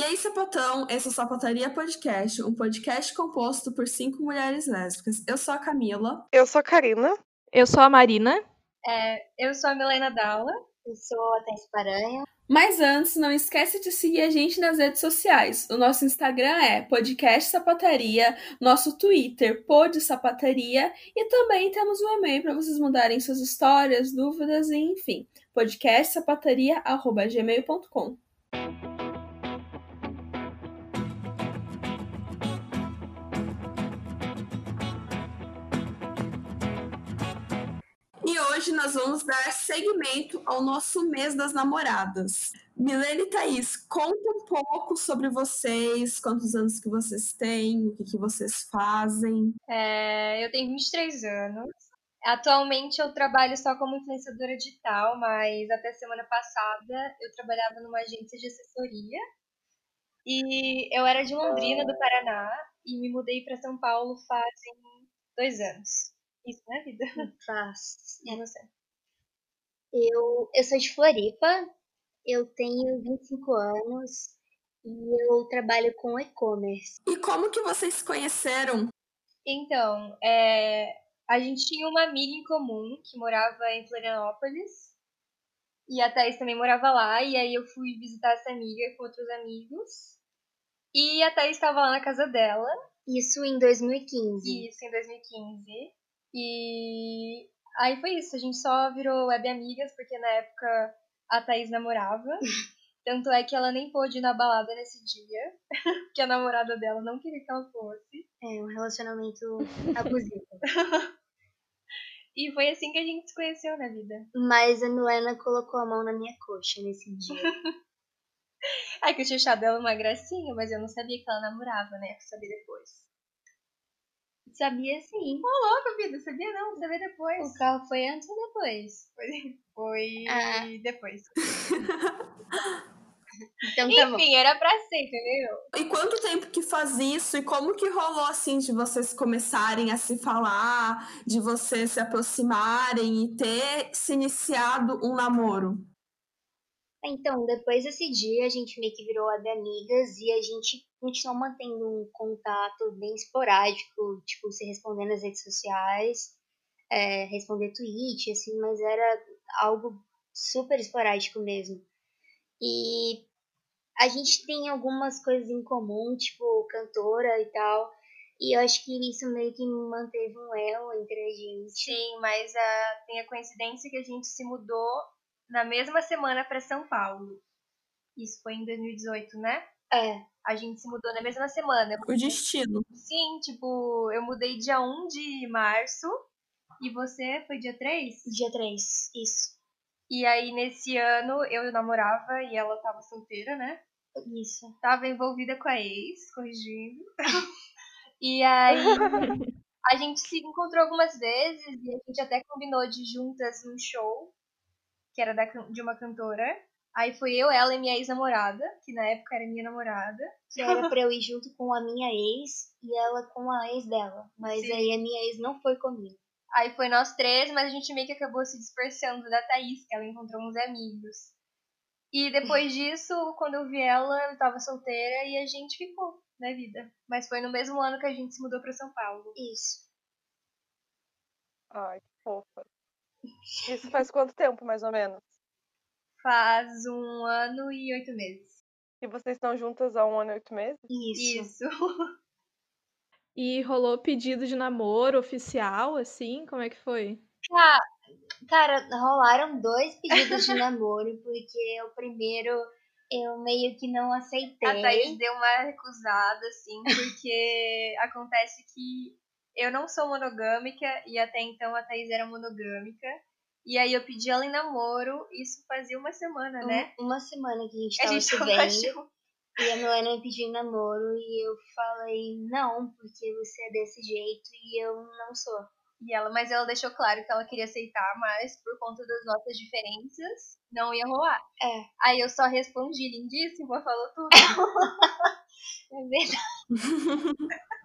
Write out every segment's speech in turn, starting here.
E aí, sapatão, esse é o Sapataria Podcast, um podcast composto por cinco mulheres lésbicas. Eu sou a Camila. Eu sou a Karina. Eu sou a Marina. É, eu sou a Milena Dalla. Eu sou a Thais Paranha. Mas antes, não esquece de seguir a gente nas redes sociais. O nosso Instagram é Podcast Sapataria, nosso Twitter, Pod Sapataria, e também temos um e-mail para vocês mandarem suas histórias, dúvidas e enfim, podcastsapataria.gmail.com. nós vamos dar seguimento ao nosso mês das namoradas. Milene e Thaís, conta um pouco sobre vocês, quantos anos que vocês têm, o que, que vocês fazem. É, eu tenho 23 anos. Atualmente eu trabalho só como influenciadora digital, mas até semana passada eu trabalhava numa agência de assessoria. E eu era de Londrina, do Paraná, e me mudei para São Paulo fazem dois anos. Isso, né, vida? Faz. E você? Eu, eu sou de Floripa, eu tenho 25 anos e eu trabalho com e-commerce. E como que vocês se conheceram? Então, é, a gente tinha uma amiga em comum que morava em Florianópolis. E a Thaís também morava lá. E aí eu fui visitar essa amiga com outros amigos. E a Thaís estava lá na casa dela. Isso em 2015. Isso em 2015. E aí foi isso. A gente só virou web amigas, porque na época a Thaís namorava. Tanto é que ela nem pôde ir na balada nesse dia, que a namorada dela não queria que ela fosse. É um relacionamento abusivo. E foi assim que a gente se conheceu na vida. Mas a Milena colocou a mão na minha coxa nesse dia. Ai, que o chuchá dela é uma gracinha, mas eu não sabia que ela namorava, né? Eu sabia depois. Sabia sim. Ô, louco, vida, sabia não, sabia depois. O carro foi antes ou depois? Foi, foi Ah. depois. Então tá bom. Enfim, era pra ser, entendeu? E quanto tempo que faz isso? E como que rolou assim de vocês começarem a se falar, de vocês se aproximarem e ter se iniciado um namoro? Então, depois desse dia, a gente meio que virou amigas e a gente continuou mantendo um contato bem esporádico, tipo, se respondendo nas redes sociais, é, responder tweet, assim, mas era algo super esporádico mesmo. E a gente tem algumas coisas em comum, tipo, cantora e tal, e eu acho que isso meio que manteve um elo entre a gente. Sim, mas ah, tem a coincidência que a gente se mudou na mesma semana pra São Paulo. Isso foi em 2018, né? É, A gente se mudou na mesma semana. O destino. Sim, tipo, eu mudei dia 1 de março e você foi dia 3? dia 3, isso. E aí, nesse ano, eu namorava e ela tava solteira, né? Isso. Tava envolvida com a ex, corrigindo. e aí, a gente se encontrou algumas vezes e a gente até combinou de ir juntas num show, que era da de uma cantora. Aí foi eu, ela e minha ex-namorada, que na época era minha namorada. Que era pra eu ir junto com a minha ex e ela com a ex dela. Mas Sim. aí a minha ex não foi comigo. Aí foi nós três, mas a gente meio que acabou se dispersando da Thaís, que ela encontrou uns amigos. E depois disso, quando eu vi ela, eu tava solteira e a gente ficou na vida. Mas foi no mesmo ano que a gente se mudou pra São Paulo. Isso. Ai, que fofa. Isso faz quanto tempo, mais ou menos? Faz um ano e oito meses. E vocês estão juntas há um ano e oito meses? Isso. Isso. E rolou pedido de namoro oficial, assim? Como é que foi? Ca- Cara, rolaram dois pedidos de namoro, porque o primeiro eu meio que não aceitei. A Thaís deu uma recusada, assim, porque acontece que eu não sou monogâmica e até então a Thaís era monogâmica. E aí eu pedi ela em namoro, isso fazia uma semana, né? Um- Uma semana que a gente A tava gente se vendo. E a Milena me pediu em namoro e eu falei, não, porque você é desse jeito e eu não sou. E ela, mas ela deixou claro que ela queria aceitar, mas por conta das nossas diferenças, não ia rolar. É. Aí eu só respondi, lindíssima, falou tudo. É verdade.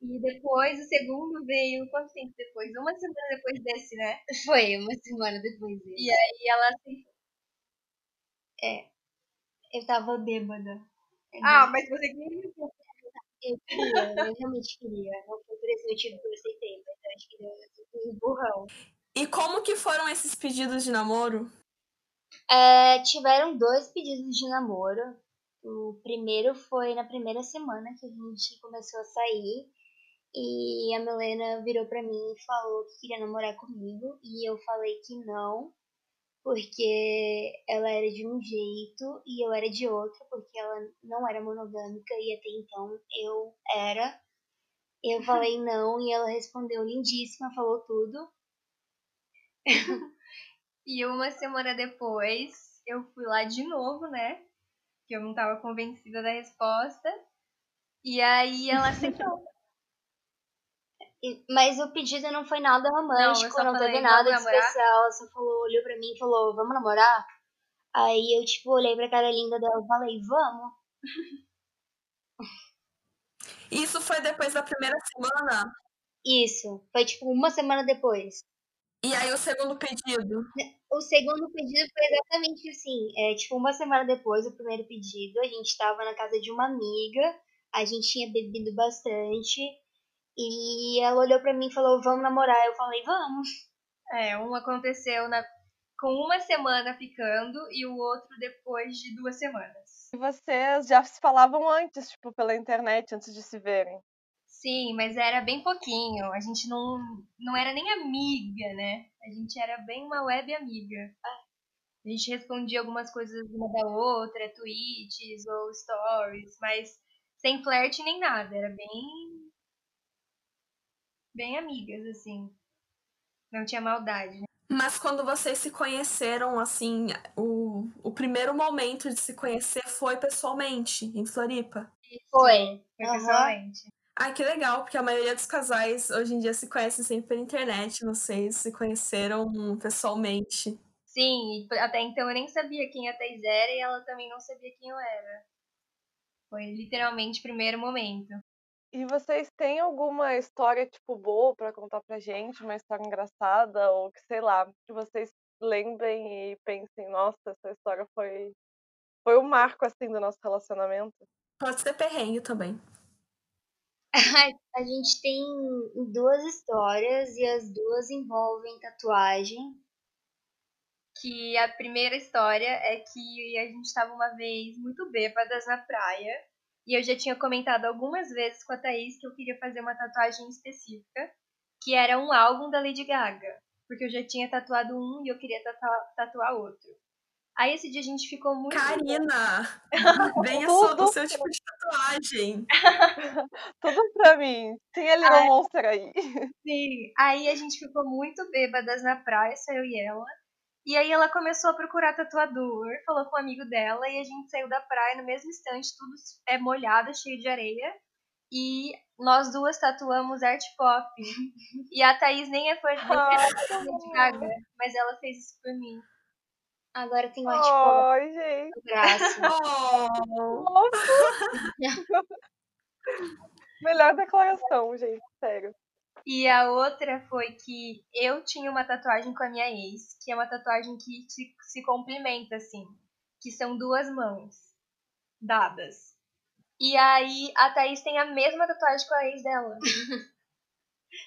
E depois, o segundo veio, quanto tempo depois? Uma semana depois desse, né? Foi uma semana depois dele. E aí ela aceitou. É. Eu tava bêbada. Ah, mas você queria. Eu queria, eu realmente queria. Não foi por esse motivo que eu aceitei, mas eu acho que deu um burrão. E como que foram esses pedidos de namoro? É, tiveram dois pedidos de namoro. O primeiro foi na primeira semana que a gente começou a sair. E a Milena virou pra mim e falou que queria namorar comigo. E eu falei que não, porque ela era de um jeito e eu era de outro, porque ela não era monogâmica e até então eu era. Eu falei não e ela respondeu lindíssima, falou tudo. E uma semana depois, eu fui lá de novo, né? Que eu não tava convencida da resposta. E aí ela aceitou. Mas o pedido não foi nada Não, romântico, não, falei, teve nada de especial. Ela só falou, olhou pra mim e falou, vamos namorar? Aí eu, tipo, olhei pra cara linda dela e falei, vamos. Isso foi depois da primeira semana? Isso. Foi, tipo, uma semana depois. E aí o segundo pedido? O segundo pedido foi exatamente assim. É, tipo, uma semana depois do primeiro pedido, a gente tava na casa de uma amiga, a gente tinha bebido bastante. E ela olhou pra mim e falou, vamos namorar. Eu falei, vamos. É, um aconteceu na... com uma semana ficando e o outro depois de duas semanas. E vocês já se falavam antes, tipo, pela internet, antes de se verem. Sim, mas era bem pouquinho. A gente não, não era nem amiga, né? A gente era bem uma web amiga. A gente respondia algumas coisas uma da outra, tweets ou stories, mas sem flerte nem nada. Era bem. Bem amigas, assim. Não tinha maldade, né? Mas quando vocês se conheceram, assim, o, o primeiro momento de se conhecer foi pessoalmente, em Floripa? Foi. Foi Aham. pessoalmente. Ai, que legal, porque a maioria dos casais hoje em dia se conhecem sempre pela internet. Vocês se conheceram pessoalmente. Sim, até então eu nem sabia quem a Thais era e ela também não sabia quem eu era. Foi literalmente o primeiro momento. E vocês têm alguma história, tipo, boa pra contar pra gente? Uma história engraçada? Ou que, sei lá, que vocês lembrem e pensem, nossa, essa história foi... Foi o marco, assim, do nosso relacionamento. Pode ser perrengue também. A gente tem duas histórias e as duas envolvem tatuagem. Que a primeira história é que a gente estava uma vez muito bêbadas na praia. E eu já tinha comentado algumas vezes com a Thaís que eu queria fazer uma tatuagem específica, que era um álbum da Lady Gaga. Porque eu já tinha tatuado um e eu queria tatuar, tatuar outro. Aí esse dia a gente ficou muito. Karina! Venha só do seu tipo de tatuagem. Tudo pra mim. Tem a Little Monster aí. Sim. Aí a gente ficou muito bêbadas na praia, só eu e ela. E aí ela começou a procurar tatuador, falou com um amigo dela e a gente saiu da praia no mesmo instante, tudo é molhado, cheio de areia. E nós duas tatuamos art pop. E a Thaís nem é fã de Lady Gaga, mas ela fez isso por mim. Agora tem o articulado Ai, gente. braço. Oh, Nossa. Melhor declaração, gente. Sério. E a outra foi que eu tinha uma tatuagem com a minha ex, que é uma tatuagem que se, se complementa, assim. Que são duas mãos dadas. E aí a Thaís tem a mesma tatuagem com a ex dela.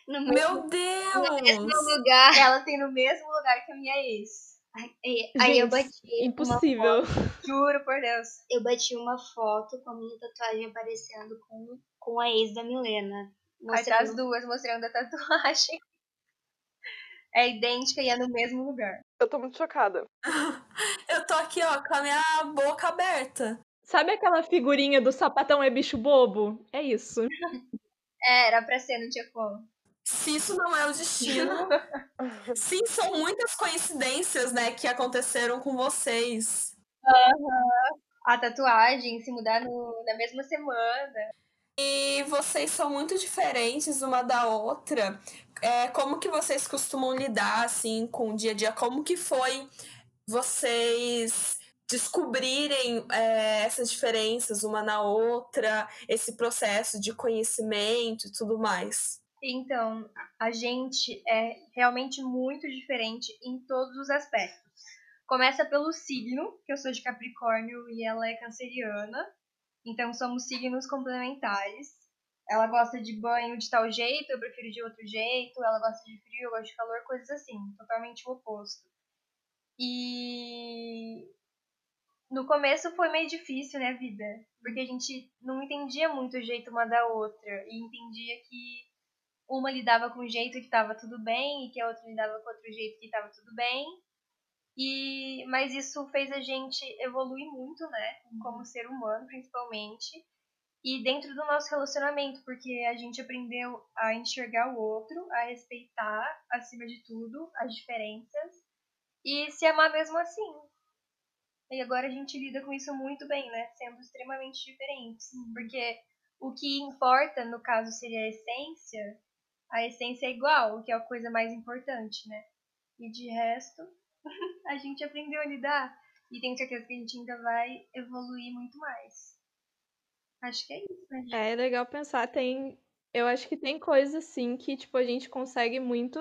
No mesmo, meu no Deus! mesmo lugar. Ela tem no mesmo lugar que a minha ex. Aí, aí eu Gente, bati. Impossível. Uma foto, Juro por Deus. eu bati uma foto com a minha tatuagem aparecendo com, com a ex da Milena. Aí tá as Mostrando duas mostrando a tatuagem. É idêntica e é no mesmo lugar. Eu tô muito chocada. Eu tô aqui, ó, com a minha boca aberta. Sabe aquela figurinha do sapatão é bicho bobo? É isso. É, era pra ser, não tinha como. Se isso não é o destino. Sim, são muitas coincidências, né, que aconteceram com vocês. A tatuagem se mudar no- na mesma semana. E vocês são muito diferentes uma da outra. É, como que vocês costumam lidar, assim, com o dia a dia? Como que foi vocês descobrirem é, essas diferenças uma na outra, esse processo de conhecimento e tudo mais? Então, a gente é realmente muito diferente em todos os aspectos. Começa pelo signo, que eu sou de Capricórnio e ela é canceriana. Então somos signos complementares. Ela gosta de banho de tal jeito, eu prefiro de outro jeito. Ela gosta de frio, eu gosto de calor, coisas assim, totalmente o oposto. E no começo foi meio difícil, né, vida? Porque a gente não entendia muito o jeito uma da outra e entendia que uma lidava com um jeito que estava tudo bem e que a outra lidava com outro jeito que estava tudo bem. E mas isso fez a gente evoluir muito, né, como ser humano, principalmente, e dentro do nosso relacionamento, porque a gente aprendeu a enxergar o outro, a respeitar acima de tudo as diferenças e se amar mesmo assim. E agora a gente lida com isso muito bem, né, sendo extremamente diferentes, porque o que importa no caso seria a essência, a essência é igual, o que é a coisa mais importante, né? E de resto, a gente aprendeu a lidar e tenho certeza que a gente ainda vai evoluir muito mais. Acho que é isso, né? Gente? É, é legal pensar, tem. Eu acho que tem coisas assim que, tipo, a gente consegue muito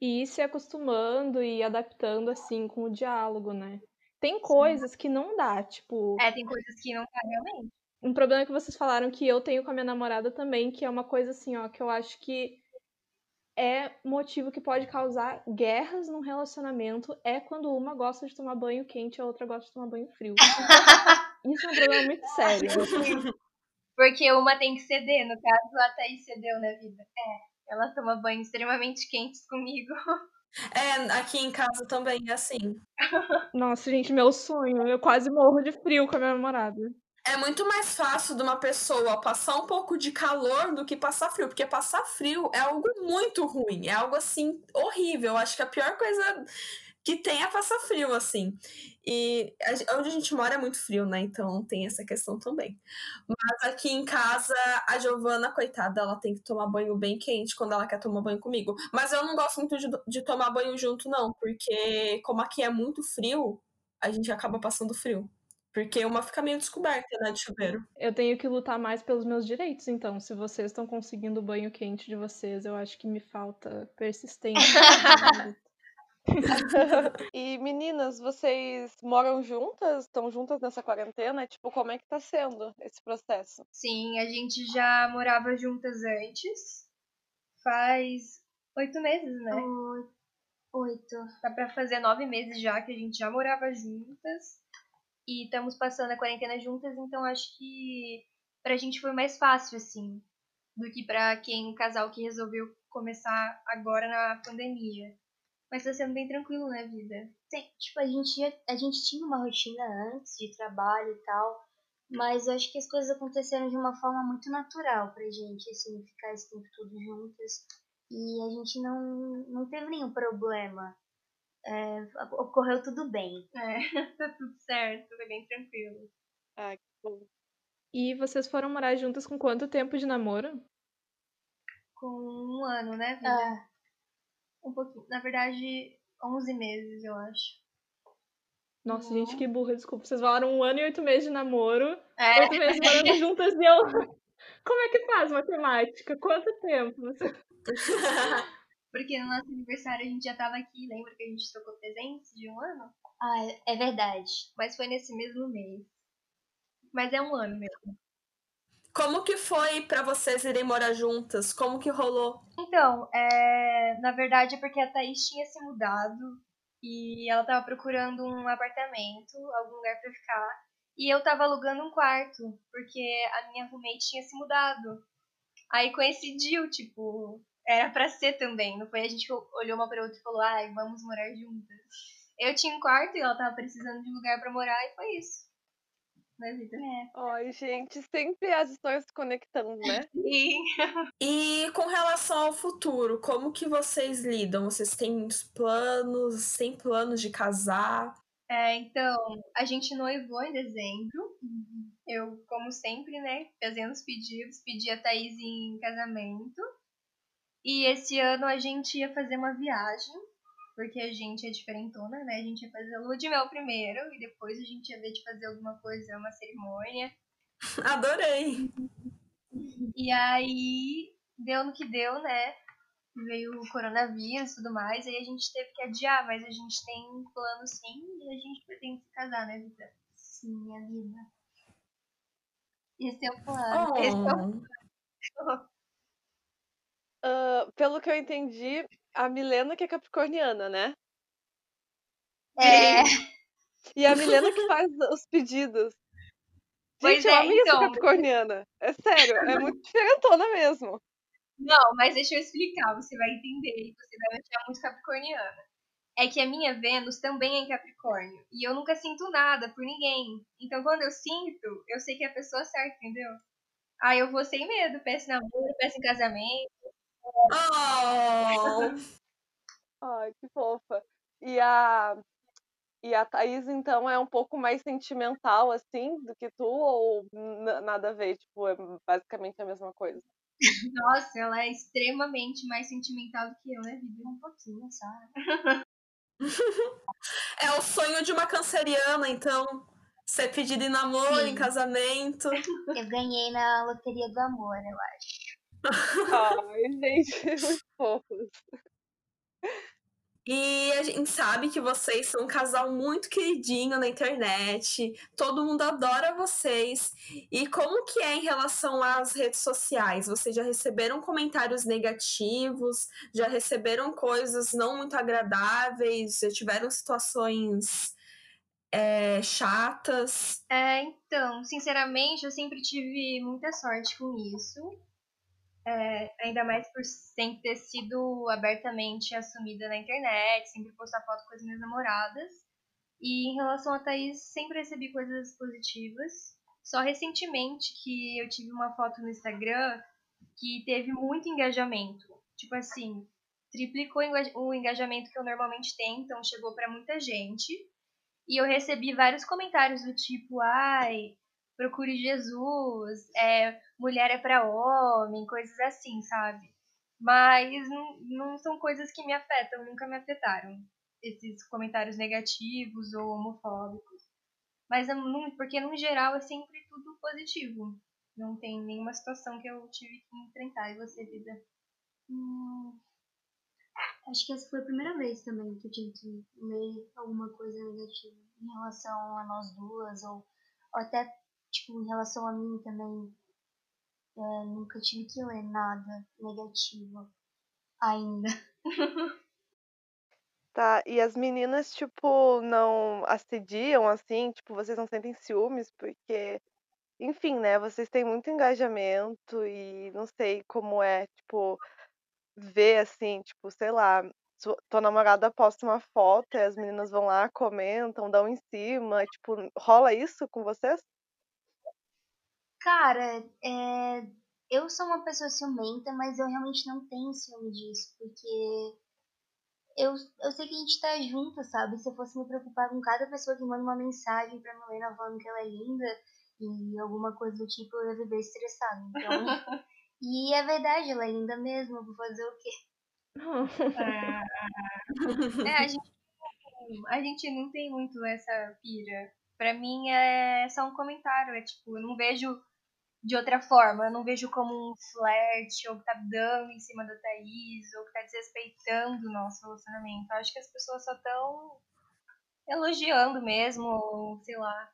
ir se acostumando e adaptando assim com o diálogo, né? Tem coisas que não dá, tipo. É, tem coisas que não dá realmente. Um problema que vocês falaram que eu tenho com a minha namorada também, que é uma coisa assim, ó, que eu acho que é motivo que pode causar guerras num relacionamento é quando uma gosta de tomar banho quente e a outra gosta de tomar banho frio. Isso é um problema muito sério. Porque uma tem que ceder, no caso a Thaís cedeu na vida. É, ela toma banho extremamente quentes comigo. É, aqui em casa também é assim. Nossa, gente, meu sonho. Eu quase morro de frio com a minha namorada. É muito mais fácil de uma pessoa passar um pouco de calor do que passar frio, porque passar frio é algo muito ruim, é algo assim horrível. Acho que a pior coisa que tem é passar frio, assim. E onde a gente mora é muito frio, né? Então tem essa questão também. Mas aqui em casa, a Giovana, coitada, ela tem que tomar banho bem quente quando ela quer tomar banho comigo. Mas eu não gosto muito de, de tomar banho junto, não, porque como aqui é muito frio, a gente acaba passando frio. Porque uma fica meio descoberta, né, de chuveiro. Eu tenho que lutar mais pelos meus direitos, então. Se vocês estão conseguindo o banho quente de vocês, eu acho que me falta persistência. e meninas, vocês moram juntas? Estão juntas nessa quarentena? Tipo, como é que tá sendo esse processo? Sim, a gente já morava juntas antes. Faz oito meses, né? Oito. Dá pra fazer nove meses já que a gente já morava juntas e estamos passando a quarentena juntas, então acho que pra gente foi mais fácil, assim, do que pra quem, um casal que resolveu começar agora na pandemia. Mas tá sendo bem tranquilo, né, vida? Sim, tipo, a gente, a gente tinha uma rotina antes de trabalho e tal, mas eu acho que as coisas aconteceram de uma forma muito natural pra gente, assim, ficar esse tempo todo juntas. E a gente não, não teve nenhum problema é, ocorreu tudo bem. É, tá tudo certo, foi bem tranquilo. Ah, que bom. E vocês foram morar juntas com quanto tempo de namoro? Com um ano, né, vida? Ah, Um pouquinho. Na verdade, 11 meses, eu acho. Nossa, Uhum. gente, que burra, desculpa. Vocês falaram um ano e oito meses de namoro, É, oito meses morando juntas e eu. Como é que faz matemática? Quanto tempo? Porque no nosso aniversário a gente já tava aqui, lembra que a gente trocou presentes de um ano? ah, é verdade. Mas foi nesse mesmo mês. Mas é um ano mesmo. Como que foi pra vocês irem morar juntas? Como que rolou? Então, é, na verdade é porque a Thaís tinha se mudado e ela tava procurando um apartamento, algum lugar pra ficar. E eu tava alugando um quarto, porque a minha roommate tinha se mudado. Aí coincidiu, tipo, era pra ser também. Não foi a gente olhou uma pra outra e falou, ai, vamos morar juntas. Eu tinha um quarto e ela tava precisando de um lugar pra morar e foi isso. Né, vida? É. Ai, gente, sempre as histórias se conectando, né? E E com relação ao futuro, como que vocês lidam? Vocês têm os planos, têm planos de casar? É, então, a gente noivou em dezembro. Eu, como sempre, né, fazendo os pedidos, pedi a Thaís em casamento. E esse ano a gente ia fazer uma viagem, porque a gente é diferentona, né? A gente ia fazer a lua de mel primeiro, e depois a gente ia ver de fazer alguma coisa, uma cerimônia. Adorei! E aí, deu no que deu, né? veio o coronavírus e tudo mais, aí a gente teve que adiar, mas a gente tem um plano sim e a gente pretende se casar, né, Vitor? Sim, minha vida. Esse é o plano. Esse é o plano. Uh, pelo que eu entendi, a Milena que é capricorniana, né? É, E a Milena que faz os pedidos. Pois Gente, eu é, amei essa então. capricorniana. É sério, é muito diferentona mesmo. Não, mas deixa eu explicar, você vai entender e você vai achar muito capricorniana. É que a minha Vênus também é em Capricórnio. E eu nunca sinto nada por ninguém. Então quando eu sinto, eu sei que é a pessoa certa, entendeu? Aí eu vou sem medo, peço namoro, peço em casamento. Oh, Ai, que fofa. E a, e a Thaís, então, é um pouco mais sentimental, assim, do que tu, ou nada a ver? Tipo, é basicamente a mesma coisa. Nossa, ela é extremamente mais sentimental do que eu, né, Vivi? um pouquinho, só. é o sonho de uma canceriana, então. Ser pedido em namoro, Sim. em casamento. Eu ganhei na loteria do amor, eu acho. Ai, gente, muito fofos. E a gente sabe que vocês são um casal muito queridinho na internet. Todo mundo adora vocês. E como que é em relação às redes sociais? Vocês já receberam comentários negativos? Já receberam coisas não muito agradáveis? Já tiveram situações é, chatas? É, então, sinceramente, eu sempre tive muita sorte com isso. É, ainda mais por sempre ter sido abertamente assumida na internet, sempre postar foto com as minhas namoradas. E em relação a Thaís, sempre recebi coisas positivas. Só recentemente que eu tive uma foto no Instagram que teve muito engajamento. Tipo assim, triplicou o enga- o engajamento que eu normalmente tenho, então chegou pra muita gente. E eu recebi vários comentários do tipo, ai, procure Jesus, é, mulher é pra homem, coisas assim, sabe? Mas não, não são coisas que me afetam, nunca me afetaram. Esses comentários negativos ou homofóbicos. Mas é porque no geral é sempre tudo positivo. Não tem nenhuma situação que eu tive que enfrentar. E você, vida? Hum, acho que essa foi a primeira vez também que eu tive que ler alguma coisa negativa em relação a nós duas, ou, ou até, tipo, em relação a mim também. É, nunca tive que ler nada negativo ainda. Tá, e as meninas, tipo, não assediam, assim? Tipo, vocês não sentem ciúmes? Porque, enfim, né? Vocês têm muito engajamento e não sei como é, tipo, ver, assim, tipo, sei lá, su- tua namorada posta uma foto e as meninas vão lá, comentam, dão em cima, tipo, rola isso com vocês? Cara, é, eu sou uma pessoa ciumenta, mas eu realmente não tenho ciúme disso, porque eu, eu sei que a gente tá junto, sabe? Se eu fosse me preocupar com cada pessoa que manda uma mensagem pra Milena falando que ela é linda e alguma coisa do tipo, eu ia viver estressada. Então, e é verdade, ela é linda mesmo, eu vou fazer o quê? É, a gente, a gente não tem muito essa pira. Pra mim é só um comentário, é tipo, eu não vejo de outra forma, eu não vejo como um flerte, ou que tá dando em cima da Thaís, ou que tá desrespeitando o nosso relacionamento. Eu acho que as pessoas só estão elogiando mesmo, ou sei lá.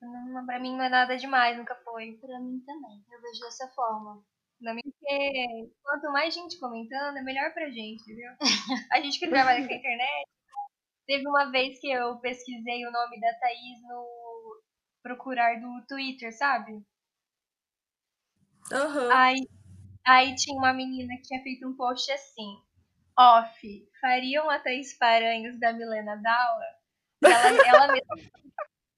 Não, pra mim não é nada demais, nunca foi. Pra mim também, eu vejo dessa forma. Mim, porque quanto mais gente comentando, é melhor pra gente, entendeu? A gente que trabalha com a internet, teve uma vez que eu pesquisei o nome da Thaís no procurar do Twitter, sabe? Aham. Aí, aí tinha uma menina que tinha feito um post assim, off, fariam a Thaís Paranhos da Milena Daula? E ela, ela mesma,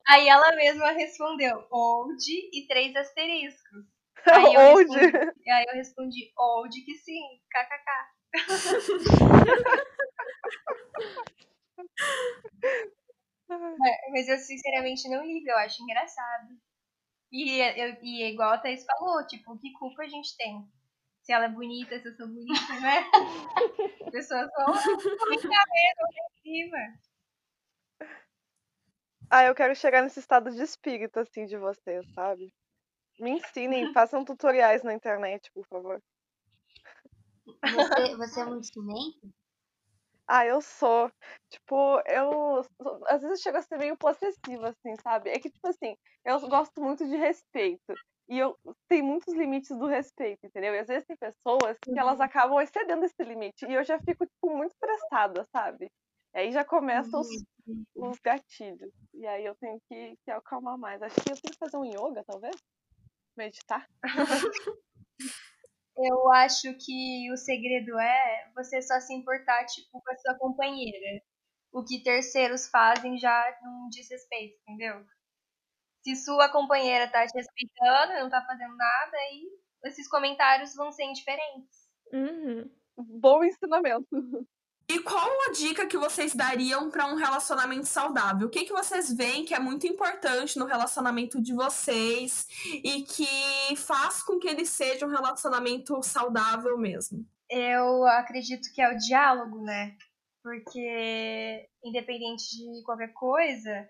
aí ela mesma respondeu, old e três asteriscos. Aí eu Onde? respondi, aí eu respondi, old que sim, kkk. É, Mas eu sinceramente não ligo, eu acho engraçado. E, eu, e é igual a Thaís falou, tipo, que culpa a gente tem? Se ela é bonita, se eu sou bonita, né? As pessoas vão comentar mesmo lá em cima. Ah, eu quero chegar nesse estado de espírito, assim, de vocês, sabe? Me ensinem, façam tutoriais na internet, por favor. Você, você é muito ciumento? Ah, eu sou. Tipo, eu. Às vezes eu chego a ser meio possessiva, assim, sabe? É que, tipo assim, eu gosto muito de respeito. E eu tenho muitos limites do respeito, entendeu? E às vezes tem pessoas que elas Uhum. acabam excedendo esse limite. E eu já fico, tipo, muito estressada, sabe? E aí já começam os, Uhum. os gatilhos. E aí eu tenho que, que acalmar mais. Acho que eu tenho que fazer um yoga, talvez? Meditar. Eu acho que o segredo é você só se importar, tipo, com a sua companheira. O que terceiros fazem já não diz respeito, entendeu? Se sua companheira tá te respeitando não tá fazendo nada, aí esses comentários vão ser indiferentes. Uhum. Bom ensinamento. E qual a dica que vocês dariam para um relacionamento saudável? O que, que vocês veem que é muito importante no relacionamento de vocês e que faz com que ele seja um relacionamento saudável mesmo? Eu acredito que é o diálogo, né? Porque, independente de qualquer coisa,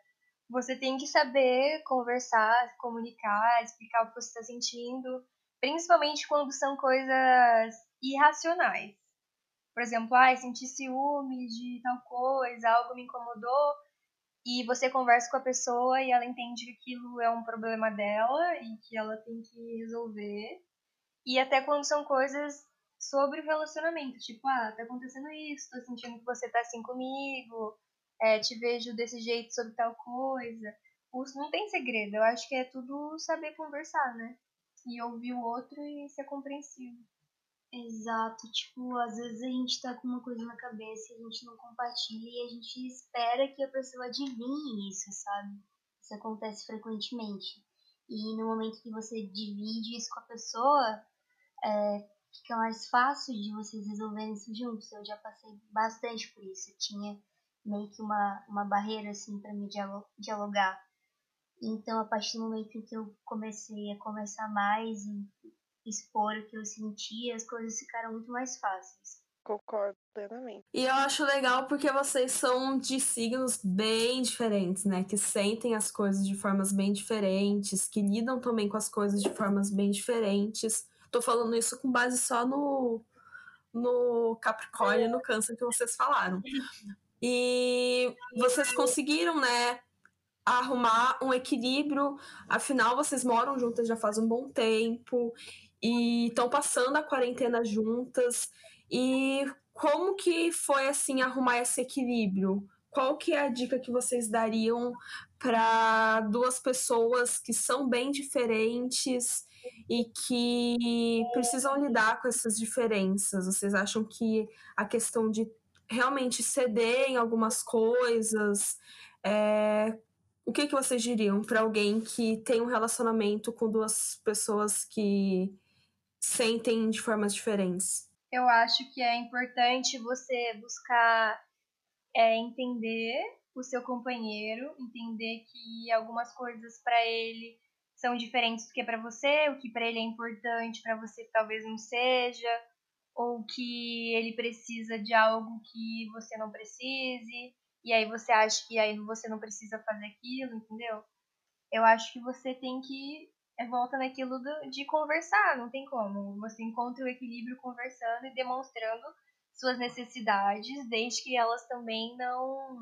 você tem que saber conversar, comunicar, explicar o que você está sentindo, principalmente quando são coisas irracionais. Por exemplo, ah, senti ciúme de tal coisa, algo me incomodou, e você conversa com a pessoa e ela entende que aquilo é um problema dela e que ela tem que resolver. E até quando são coisas sobre o relacionamento, tipo, ah, tá acontecendo isso, tô sentindo que você tá assim comigo, é, te vejo desse jeito sobre tal coisa. Não tem segredo, eu acho que é tudo saber conversar, né? E ouvir o outro e ser compreensivo. Exato, tipo, às vezes a gente tá com uma coisa na cabeça e a gente não compartilha e a gente espera que a pessoa adivinhe isso, sabe? Isso acontece frequentemente. E no momento que você divide isso com a pessoa, é, fica mais fácil de vocês resolverem isso juntos. Eu já passei bastante por isso. Eu tinha meio que uma, uma barreira, assim, para me dialo- dialogar. Então, a partir do momento em que eu comecei a conversar mais e expor o que eu sentia, as coisas ficaram muito mais fáceis. Concordo plenamente. E eu acho legal porque vocês são de signos bem diferentes, né? Que sentem as coisas de formas bem diferentes, que lidam também com as coisas de formas bem diferentes. Tô falando isso com base só no, no Capricórnio e no Câncer que vocês falaram. E vocês conseguiram, né? Arrumar um equilíbrio, afinal vocês moram juntas já faz um bom tempo e estão passando a quarentena juntas. E como que foi assim arrumar esse equilíbrio? Qual que é a dica que vocês dariam para duas pessoas que são bem diferentes e que precisam lidar com essas diferenças? Vocês acham que a questão de realmente ceder em algumas coisas, é... o que, que vocês diriam para alguém que tem um relacionamento com duas pessoas que sentem de formas diferentes? Eu acho que é importante você buscar é, entender o seu companheiro, entender que algumas coisas para ele são diferentes do que para você, o que para ele é importante para você talvez não seja, ou que ele precisa de algo que você não precise, e aí você acha que aí você não precisa fazer aquilo, entendeu? Eu acho que você tem que é, volta naquilo do, de conversar, não tem como. Você encontra o equilíbrio conversando e demonstrando suas necessidades, desde que elas também não,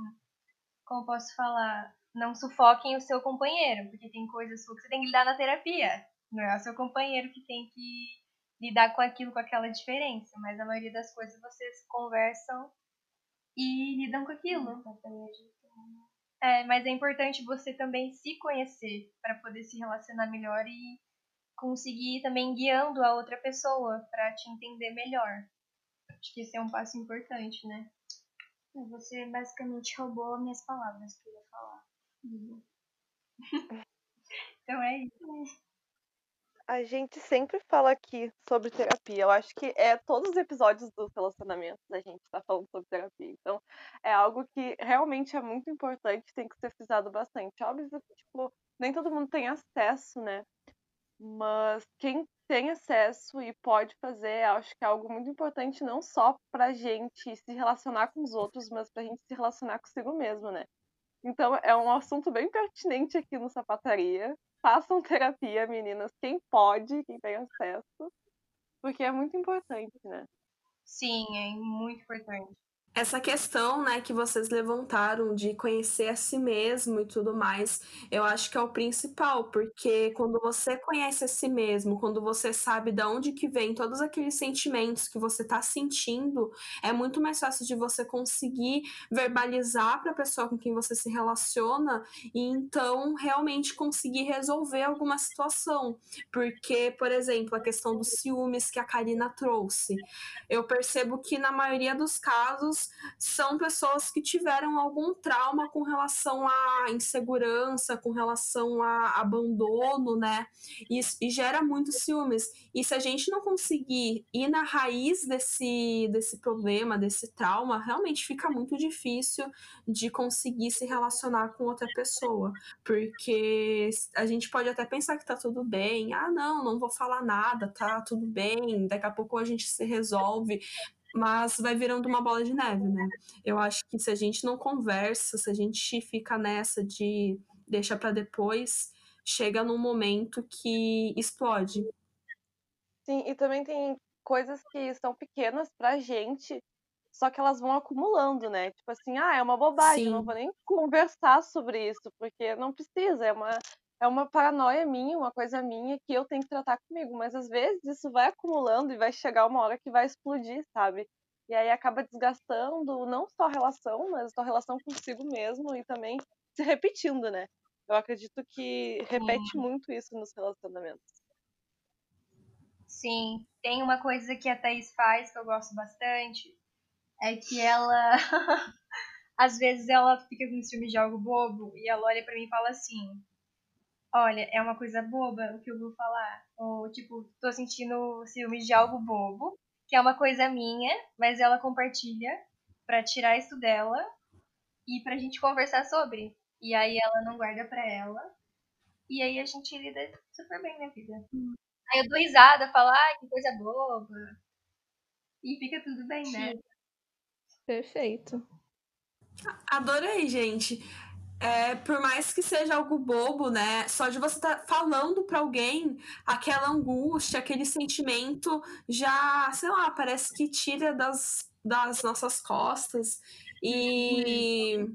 como posso falar, não sufoquem o seu companheiro, porque tem coisas que você tem que lidar na terapia, não é o seu companheiro que tem que lidar com aquilo, com aquela diferença, mas a maioria das coisas vocês conversam e lidam com aquilo. É, mas é importante você também se conhecer para poder se relacionar melhor e conseguir também guiando a outra pessoa para te entender melhor. Acho que esse é um passo importante, né? Você basicamente roubou minhas palavras que eu ia falar. Uhum. então é isso. A gente sempre fala aqui sobre terapia. Eu acho que é todos os episódios dos relacionamentos a gente tá falando sobre terapia. Então, é algo que realmente é muito importante, tem que ser frisado bastante. Óbvio que, tipo, nem todo mundo tem acesso, né? Mas quem tem acesso e pode fazer, acho que é algo muito importante não só pra gente se relacionar com os outros, mas pra gente se relacionar consigo mesmo, né? Então, é um assunto bem pertinente aqui no Sapataria façam terapia, meninas, quem pode, quem tem acesso, porque é muito importante, né? Sim, é muito importante essa questão, né, que vocês levantaram de conhecer a si mesmo e tudo mais, eu acho que é o principal, porque quando você conhece a si mesmo, quando você sabe de onde que vem todos aqueles sentimentos que você está sentindo, é muito mais fácil de você conseguir verbalizar para a pessoa com quem você se relaciona e então realmente conseguir resolver alguma situação. Porque, por exemplo, a questão dos ciúmes que a Karina trouxe, eu percebo que na maioria dos casos são pessoas que tiveram algum trauma com relação à insegurança, com relação a abandono, né? E, e gera muitos ciúmes. E se a gente não conseguir ir na raiz desse, desse problema, desse trauma, realmente fica muito difícil de conseguir se relacionar com outra pessoa. Porque a gente pode até pensar que tá tudo bem, ah, não, não vou falar nada, tá tudo bem, daqui a pouco a gente se resolve mas vai virando uma bola de neve, né? Eu acho que se a gente não conversa, se a gente fica nessa de deixa para depois, chega num momento que explode. Sim, e também tem coisas que são pequenas pra gente, só que elas vão acumulando, né? Tipo assim, ah, é uma bobagem, Sim. não vou nem conversar sobre isso, porque não precisa, é uma, é uma paranoia minha, uma coisa minha que eu tenho que tratar comigo, mas às vezes isso vai acumulando e vai chegar uma hora que vai explodir, sabe? E aí acaba desgastando não só a relação, mas a relação consigo mesmo e também se repetindo, né? Eu acredito que repete Sim. muito isso nos relacionamentos. Sim, tem uma coisa que a Thaís faz que eu gosto bastante, é que ela às vezes ela fica com ciúme de algo bobo e ela olha para mim e fala assim: Olha, é uma coisa boba o que eu vou falar. Ou tipo, tô sentindo ciúme de algo bobo, que é uma coisa minha, mas ela compartilha para tirar isso dela e pra gente conversar sobre. E aí ela não guarda pra ela. E aí a gente lida super bem na vida. Hum. Aí eu dou risada, falo, ai, que coisa boba. E fica tudo bem, né? Perfeito. Adorei, gente. É, por mais que seja algo bobo, né? Só de você estar tá falando para alguém aquela angústia, aquele sentimento, já, sei lá, parece que tira das, das nossas costas. E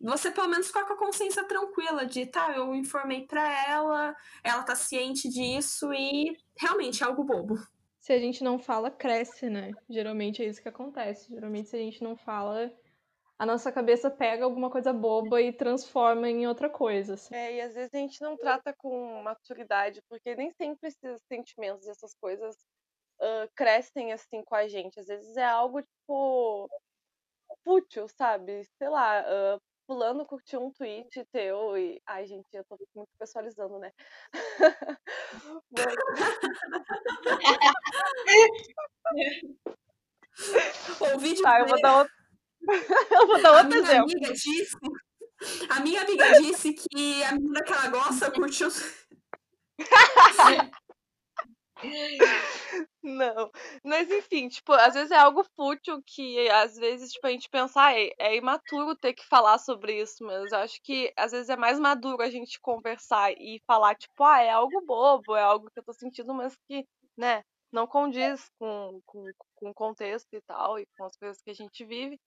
você pelo menos ficar com a consciência tranquila de, tá, eu informei para ela, ela tá ciente disso e realmente é algo bobo. Se a gente não fala, cresce, né? Geralmente é isso que acontece. Geralmente, se a gente não fala, a nossa cabeça pega alguma coisa boba e transforma em outra coisa. Assim. É, e às vezes a gente não trata com maturidade, porque nem sempre esses sentimentos e essas coisas uh, crescem assim com a gente. Às vezes é algo, tipo, fútil, sabe? Sei lá, uh, fulano curtiu um tweet teu e. Ai, gente, eu tô muito pessoalizando, né? o vídeo. Tá, eu vou dar outro, eu vou dar outro a exemplo. Amiga disse, a minha amiga disse que a menina que ela gosta curtiu. Não, mas enfim, tipo, às vezes é algo fútil que às vezes, tipo, a gente pensa, ah, é, é imaturo ter que falar sobre isso, mas eu acho que às vezes é mais maduro a gente conversar e falar, tipo, ah, é algo bobo, é algo que eu tô sentindo, mas que, né, não condiz com, com, com o contexto e tal, e com as coisas que a gente vive,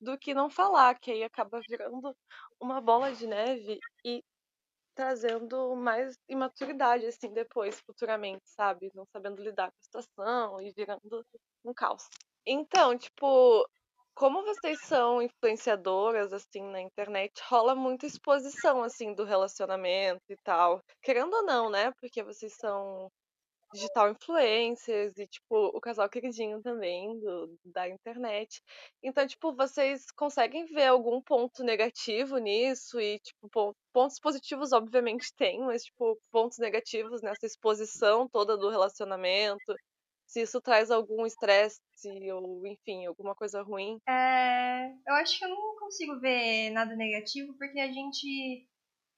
do que não falar, que aí acaba virando uma bola de neve e trazendo mais imaturidade, assim, depois, futuramente, sabe? Não sabendo lidar com a situação e virando um caos. Então, tipo, como vocês são influenciadoras, assim, na internet, rola muita exposição, assim, do relacionamento e tal. Querendo ou não, né? Porque vocês são digital influencers e, tipo, o casal queridinho também do, da internet. Então, tipo, vocês conseguem ver algum ponto negativo nisso e, tipo, pontos positivos, obviamente, tem, mas, tipo, pontos negativos nessa exposição toda do relacionamento? Se isso traz algum estresse ou, enfim, alguma coisa ruim? É, eu acho que eu não consigo ver nada negativo porque a gente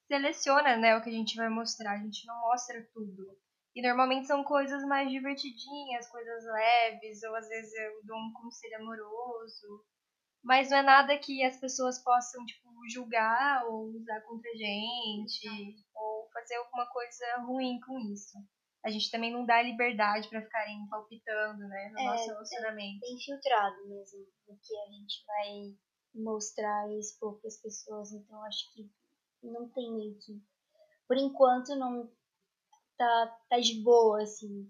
seleciona, né, o que a gente vai mostrar. A gente não mostra tudo. E normalmente são coisas mais divertidinhas, coisas leves, ou às vezes eu dou um conselho amoroso. Mas não é nada que as pessoas possam, tipo, julgar ou usar contra a gente, ou fazer alguma coisa ruim com isso. a gente também não dá liberdade para ficarem palpitando, né, no É, nosso é. relacionamento. bem filtrado mesmo o que a gente vai mostrar e expor para as pessoas. Então acho que não tem meio que. Por enquanto não tá, tá de boa, assim.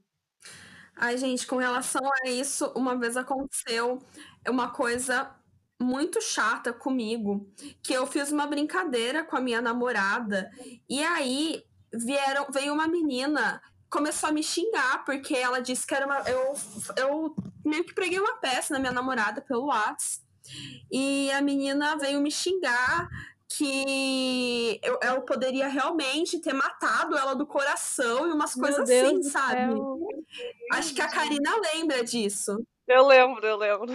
Ai, gente, com relação a isso, uma vez aconteceu uma coisa muito chata comigo, que eu fiz uma brincadeira com a minha namorada, e aí vieram, veio uma menina, começou a me xingar, porque ela disse que era uma. Eu, eu meio que preguei uma peça na minha namorada pelo WhatsApp. E a menina veio me xingar que eu, eu poderia realmente ter matado ela do coração e umas Meu coisas Deus assim, sabe? céu. Acho que a Karina lembra disso. Eu lembro, eu lembro.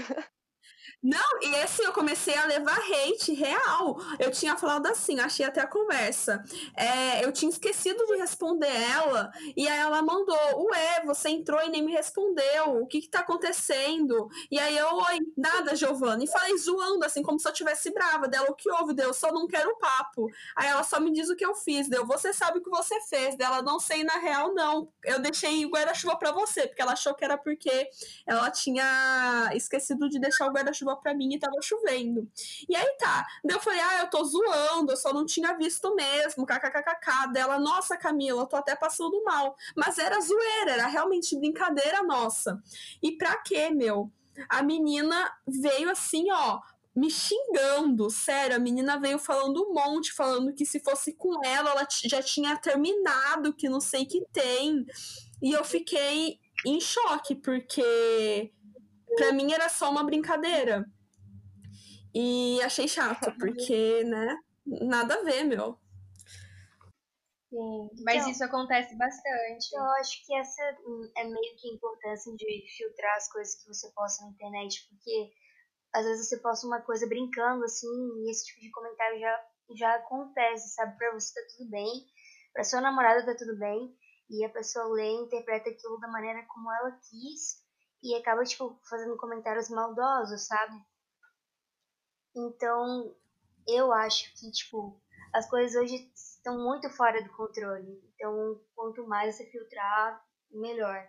Não, e assim, eu comecei a levar hate real. Eu tinha falado assim, achei até a conversa. É, eu tinha esquecido de responder ela, e aí ela mandou: Ué, você entrou e nem me respondeu. O que que tá acontecendo? E aí eu, oi, nada, Giovana. E falei zoando, assim, como se eu tivesse brava dela. O que houve? Deu, só não quero papo. Aí ela só me diz o que eu fiz. Deu, você sabe o que você fez. Dela, não sei na real, não. Eu deixei o guarda-chuva pra você, porque ela achou que era porque ela tinha esquecido de deixar o guarda-chuva pra mim e tava chovendo. E aí tá. Daí eu falei, ah, eu tô zoando, eu só não tinha visto mesmo, kkkk. Dela, nossa, Camila, eu tô até passando mal. Mas era zoeira, era realmente brincadeira nossa. E pra quê, meu? A menina veio assim, ó, me xingando, sério, a menina veio falando um monte, falando que se fosse com ela, ela já tinha terminado, que não sei que tem. E eu fiquei em choque, porque pra mim era só uma brincadeira. E achei chato, porque, né, nada a ver, meu. Sim, mas Então- isso acontece bastante. Eu acho que essa é meio que a importância de filtrar as coisas que você posta na internet, porque às vezes você posta uma coisa brincando assim, e esse tipo de comentário já, já acontece, sabe? Pra você tá tudo bem, pra sua namorada tá tudo bem, e a pessoa lê e interpreta aquilo da maneira como ela quis, e acaba, tipo, fazendo comentários maldosos, sabe? Então, eu acho que, tipo, as coisas hoje estão muito fora do controle. Então, quanto mais você filtrar, melhor.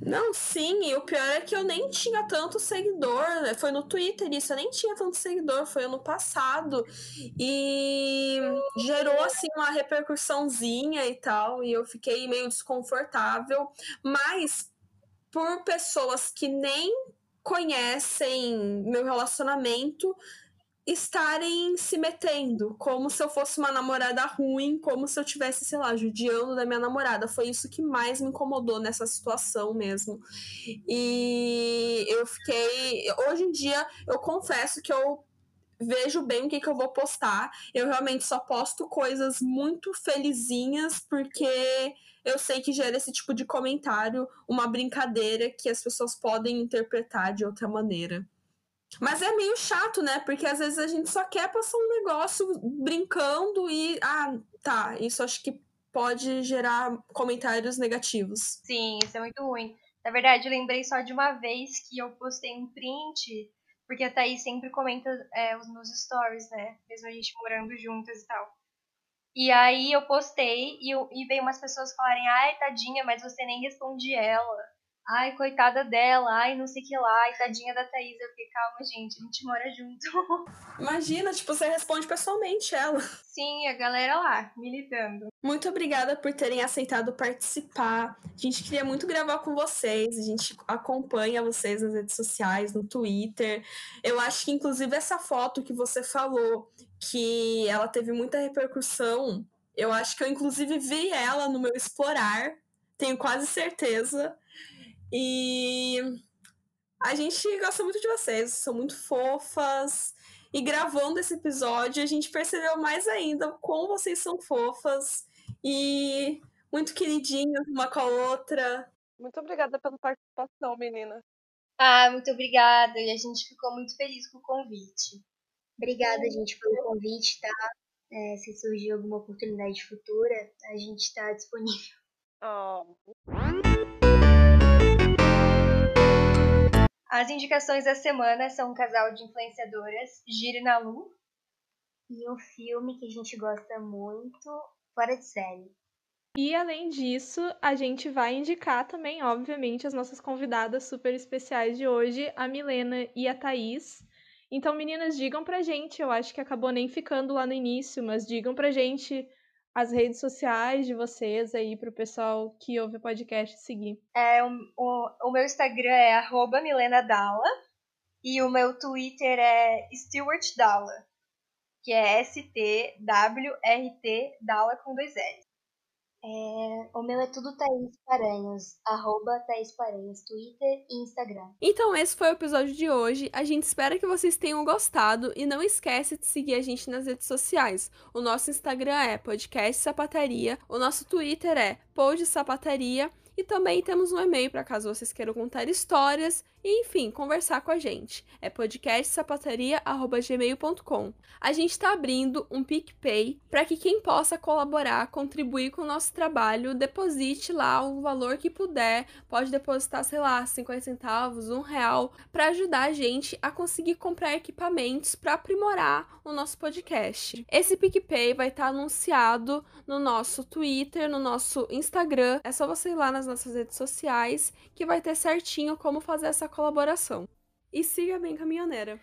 Não, sim, e o pior é que eu nem tinha tanto seguidor, né? foi no Twitter isso, eu nem tinha tanto seguidor, foi ano passado, e gerou, assim, uma repercussãozinha e tal, e eu fiquei meio desconfortável, mas por pessoas que nem conhecem meu relacionamento, estarem se metendo, como se eu fosse uma namorada ruim, como se eu tivesse, sei lá, judiando da minha namorada. Foi isso que mais me incomodou nessa situação mesmo. E eu fiquei. Hoje em dia, eu confesso que eu vejo bem o que, que eu vou postar. Eu realmente só posto coisas muito felizinhas, porque eu sei que gera esse tipo de comentário, uma brincadeira que as pessoas podem interpretar de outra maneira. Mas é meio chato, né? Porque às vezes a gente só quer passar um negócio brincando e. Ah, tá. Isso acho que pode gerar comentários negativos. Sim, isso é muito ruim. Na verdade, eu lembrei só de uma vez que eu postei um print, porque a Thaís sempre comenta é, os nos stories, né? Mesmo a gente morando juntas e tal. E aí eu postei e, e veio umas pessoas falarem, ai, tadinha, mas você nem responde ela. Ai, coitada dela, ai, não sei o que lá, ai, tadinha da Thaís. Eu fiquei, calma, gente, a gente mora junto. Imagina, tipo, você responde pessoalmente ela. Sim, a galera lá, militando. Muito obrigada por terem aceitado participar. A gente queria muito gravar com vocês. A gente acompanha vocês nas redes sociais, no Twitter. Eu acho que, inclusive, essa foto que você falou, que ela teve muita repercussão, eu acho que eu, inclusive, vi ela no meu Explorar. Tenho quase certeza. E a gente gosta muito de vocês, são muito fofas. E gravando esse episódio, a gente percebeu mais ainda como vocês são fofas e muito queridinhas uma com a outra. Muito obrigada pela participação, menina. Ah, muito obrigada. E a gente ficou muito feliz com o convite. Obrigada, gente, pelo convite, tá? É, se surgir alguma oportunidade futura, a gente está disponível. Oh, As indicações da semana são um casal de influenciadoras, Giri na Lu. E um filme que a gente gosta muito, fora de série. E além disso, a gente vai indicar também, obviamente, as nossas convidadas super especiais de hoje, a Milena e a Thaís. Então, meninas, digam pra gente, eu acho que acabou nem ficando lá no início, mas digam pra gente as redes sociais de vocês aí pro pessoal que ouve o podcast seguir. É, o, o, o meu Instagram é arroba Milena Dalla e o meu Twitter é Stewart Dalla, que é S-T-W-R-T Dalla com dois L. É, o meu é tudo Thaís Paranhos, arroba Thaís Paranhos, Twitter e Instagram. Então esse foi o episódio de hoje. A gente espera que vocês tenham gostado e não esquece de seguir a gente nas redes sociais. O nosso Instagram é podcast sapataria, o nosso Twitter é pod sapataria e também temos um e-mail para caso vocês queiram contar histórias e, enfim, conversar com a gente. É podcastsapataria.gmail.com. A gente está abrindo um PicPay para que quem possa colaborar, contribuir com o nosso trabalho, deposite lá o valor que puder. Pode depositar, sei lá, 50 centavos, um real, para ajudar a gente a conseguir comprar equipamentos para aprimorar o nosso podcast. Esse PicPay vai estar tá anunciado no nosso Twitter, no nosso Instagram. É só você ir lá nas nossas redes sociais que vai ter certinho como fazer colaboração. E siga bem caminhoneira.